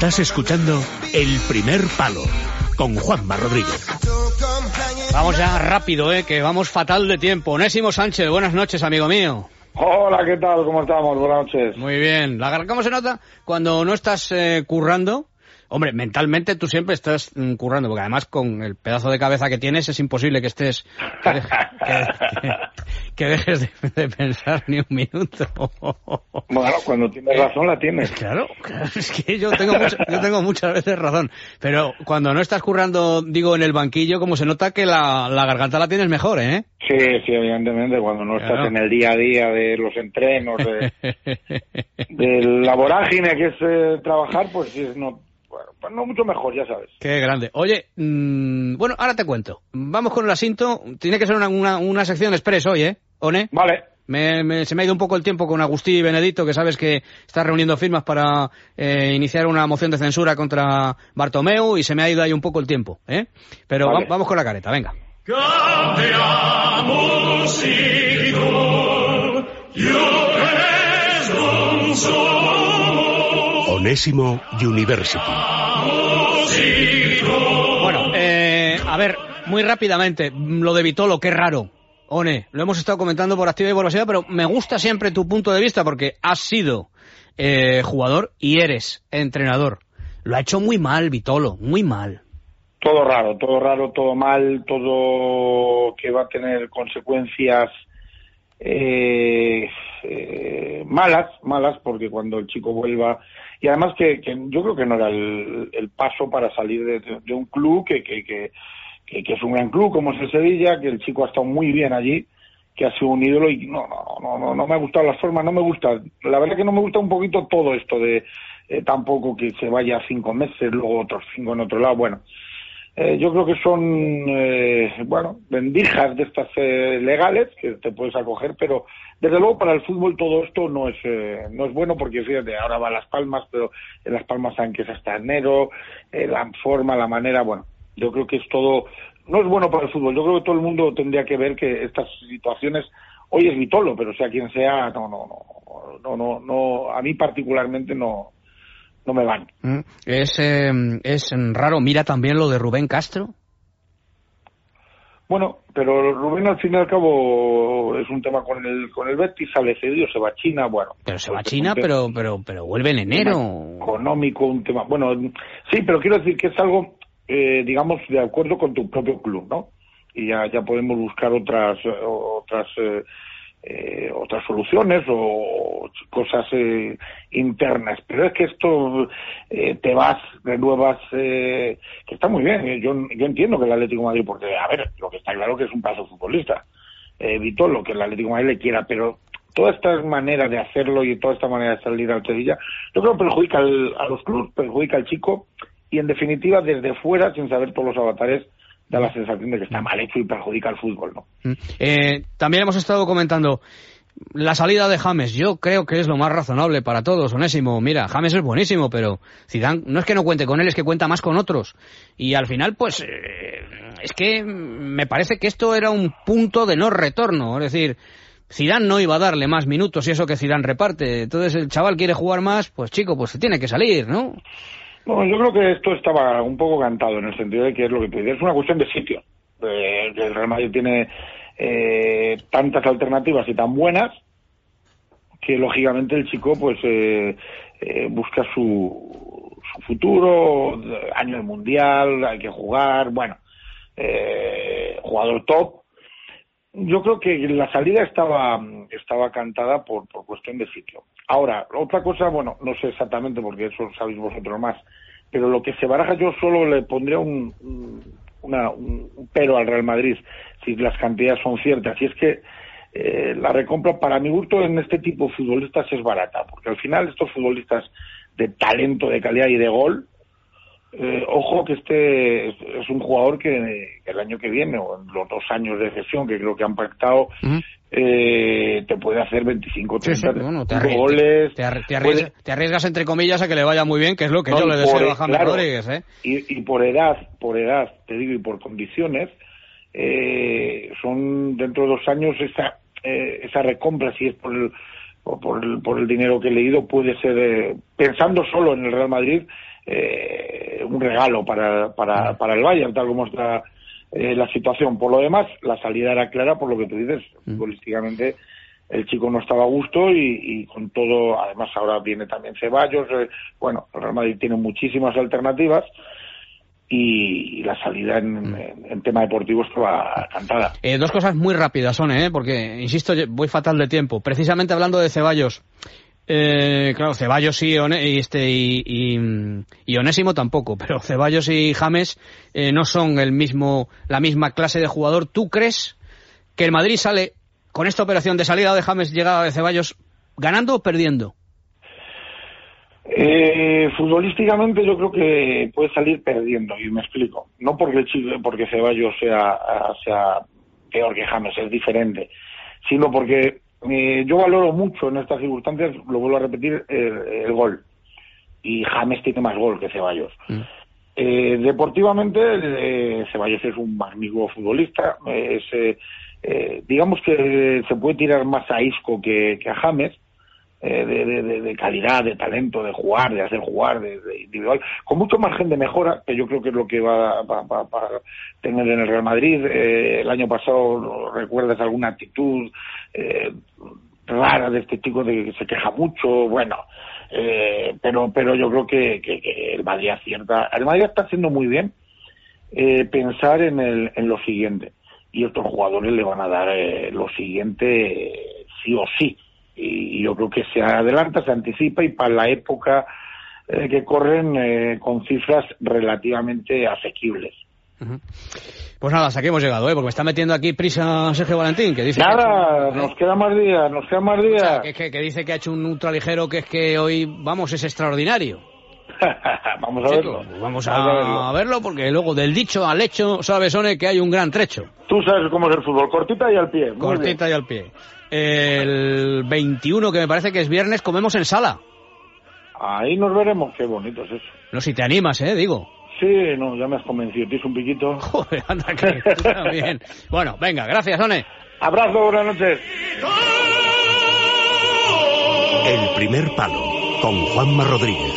Estás escuchando El Primer Palo con Juanma Rodríguez. Vamos ya rápido, eh, que vamos fatal de tiempo. Onésimo Sánchez, buenas noches, amigo mío. Hola, ¿qué tal? ¿Cómo estamos? Buenas noches. Muy bien. La, ¿Cómo se nota cuando no estás eh, currando? Hombre, mentalmente tú siempre estás mm, currando, porque además con el pedazo de cabeza que tienes es imposible que estés... que, de- que- que dejes de, de pensar ni un minuto. Bueno, cuando tienes razón la tienes. Claro, claro, es que yo tengo, mucho- yo tengo muchas veces razón. Pero cuando no estás currando, digo, en el banquillo, como se nota que la, la garganta la tienes mejor, ¿eh? Sí, sí, evidentemente, cuando no estás en el día a día de los entrenos, de, de la vorágine que es eh, trabajar, pues sí, es no, bueno, pues no mucho mejor, ya sabes. Qué grande. Oye, mm, bueno, ahora te cuento. Vamos con el asinto. Tiene que ser una, una, una sección express hoy, ¿eh? ¿One? Vale, Me, me- se me ha ido un poco el tiempo con Agustí y Benedito, que sabes que está reuniendo firmas para eh, iniciar una moción de censura contra Bartomeu y se me ha ido ahí un poco el tiempo, ¿eh? Pero Vale. va- vamos con la careta, venga. Onésimo University. Bueno, eh, a ver, muy rápidamente, lo de Vitolo, qué raro. One, lo hemos estado comentando por activa y por pasiva, pero me gusta siempre tu punto de vista porque has sido eh, jugador y eres entrenador. Lo ha hecho muy mal Vitolo, muy mal. todo raro, todo raro, todo mal, todo que va a tener consecuencias eh, eh, malas, malas, porque cuando el chico vuelva, y además que, que yo creo que no era el, el paso para salir de, un club que, que, que, es un gran club como es el Sevilla, que el chico ha estado muy bien allí, que ha sido un ídolo y no, no, no, no, no me ha gustado las formas, no me gusta, la verdad que no me gusta un poquito todo esto de eh, tampoco que se vaya cinco meses, luego otros cinco en otro lado, bueno. Eh, yo creo que son, eh, bueno, vendijas de estas eh, legales que te puedes acoger, pero desde luego para el fútbol todo esto no es eh, no es bueno porque fíjate, ahora va a Las Palmas, pero en Las Palmas saben que es hasta enero, eh, la forma, la manera, bueno, yo creo que es todo, no es bueno para el fútbol. Yo creo que todo el mundo tendría que ver que estas situaciones, hoy es Vitolo, pero sea quien sea, no, no, no, no, no, no a mí particularmente no, no me van. Mm, Es, eh, es raro, mira también lo de Rubén Castro. Bueno, pero Rubén al fin y al cabo es un tema con el con el Betis, sale cedido, se va a China, bueno. Pero se va a pues, China, pero, pero, pero vuelve en enero. Económico, un tema. Bueno, sí, pero quiero decir que es algo, eh, digamos, de acuerdo con tu propio club, ¿no? Y ya, ya podemos buscar otras, eh, otras, eh, eh, otras soluciones o cosas eh, internas. Pero es que esto eh, te vas, renuevas, eh, que está muy bien. eh, Yo, yo entiendo que el Atlético Madrid, porque, a ver, lo que está claro que es un paso futbolista. Eh, evitó lo que el Atlético Madrid le quiera, pero todas estas maneras de hacerlo y toda esta manera de salir al Sevilla, yo creo que perjudica al- a los clubes, perjudica al chico y en definitiva desde fuera, sin saber todos los avatares, da la sensación de que está mal hecho y perjudica al fútbol, ¿no? Mm. Eh, también hemos estado comentando la salida de James. Yo creo que es lo más razonable para todos, Onésimo. Mira, James es buenísimo, pero Zidane no es que no cuente con él, es que cuenta más con otros. Y al final, pues, eh, es que me parece que esto era un punto de no retorno. Es decir, Zidane no iba a darle más minutos y eso que Zidane reparte. Entonces el chaval quiere jugar más, pues chico, pues se tiene que salir, ¿no? Bueno, yo creo que esto estaba un poco cantado en el sentido de que es lo que dices, es una cuestión de sitio. Eh, el Real Madrid tiene eh, tantas alternativas y tan buenas que lógicamente el chico pues eh, eh, busca su, su futuro, año del mundial, hay que jugar, bueno, eh, jugador top. Yo creo que la salida estaba estaba cantada por, por cuestión de sitio. Ahora, otra cosa, bueno, no sé exactamente porque eso sabéis vosotros más, pero lo que se baraja yo solo le pondría un, un- una- un- un pero al Real Madrid si las cantidades son ciertas. Y es que eh, la recompra para mi gusto en este tipo de futbolistas es barata, porque al final estos futbolistas de talento, de calidad y de gol, eh, ojo que este es, un jugador que, que el año que viene, o en los dos años de gestión que creo que han pactado, eh, te puede hacer 25, Sí, sí, 30 bueno, te, 35 arri- goles. te te puede- arriesgas, te arriesgas, entre comillas, a que le vaya muy bien, que es lo que No, yo le por- deseo a James claro, Rodríguez, ¿eh? Y, y por edad, por edad, te digo, y por condiciones, eh, son dentro de dos años esa, eh, esa recompra, si es por el, por el, por el dinero que he leído, puede ser, eh, pensando solo en el Real Madrid, eh, un regalo para, para, para el Bayern, tal como está eh, la situación. Por lo demás, la salida era clara por lo que tú dices, futbolísticamente el chico no estaba a gusto y, con todo, además ahora viene también Ceballos, eh, bueno, el Real Madrid tiene muchísimas alternativas y, la salida en, tema deportivo estaba cantada. Eh, dos cosas muy rápidas, son, ¿eh? porque, insisto, voy fatal de tiempo. Precisamente hablando de Ceballos, eh, claro, Ceballos y, este, y, Onésimo tampoco, pero Ceballos y James eh, no son el mismo, la misma clase de jugador. ¿Tú crees que el Madrid sale con esta operación de salida de James, llegada de Ceballos, ganando o perdiendo? Eh, futbolísticamente yo creo que puede salir perdiendo y me explico. No porque porque Ceballos sea, sea peor que James, es diferente, sino porque eh, yo valoro mucho en estas circunstancias, lo vuelvo a repetir, el, gol. Y James tiene más gol que Ceballos. Mm. Eh, deportivamente, eh, Ceballos es un magnífico futbolista. Es, eh, digamos que se puede tirar más a Isco que, a James, eh, de, calidad, de talento, de jugar, de hacer jugar, de, individual, con mucho margen de mejora, que yo creo que es lo que va a tener en el Real Madrid. Eh, el año pasado, ¿recuerdas alguna actitud rara de este chico de que se queja mucho? Bueno, pero pero yo creo que, que, el Madrid acierta. El Madrid está haciendo muy bien pensar en, el, en lo siguiente y estos jugadores le van a dar eh, lo siguiente sí o sí. Y, yo creo que se adelanta, se anticipa y para la época eh, que corren eh, con cifras relativamente asequibles. Pues nada, hasta aquí hemos llegado, ¿eh? porque me está metiendo aquí prisa Sergio Valentín, que dice... Nada, nos queda más días, nos queda más días. que, que, dice que ha hecho un ultraligero que es que hoy, vamos, es extraordinario. vamos a verlo. vamos a, verlo. porque luego del dicho al hecho, sabes, One, que hay un gran trecho. Tú sabes cómo es el fútbol, cortita y al pie. Cortita y al pie. El 21, que me parece que es viernes, comemos en sala. Ahí nos veremos, qué bonito es eso. No, si te animas, ¿eh? Digo. Sí, no, ya me has convencido. Tienes un piquito. Joder, anda, que también. Bueno, venga, gracias, One. Abrazo, buenas noches. El primer palo, con Juanma Rodríguez.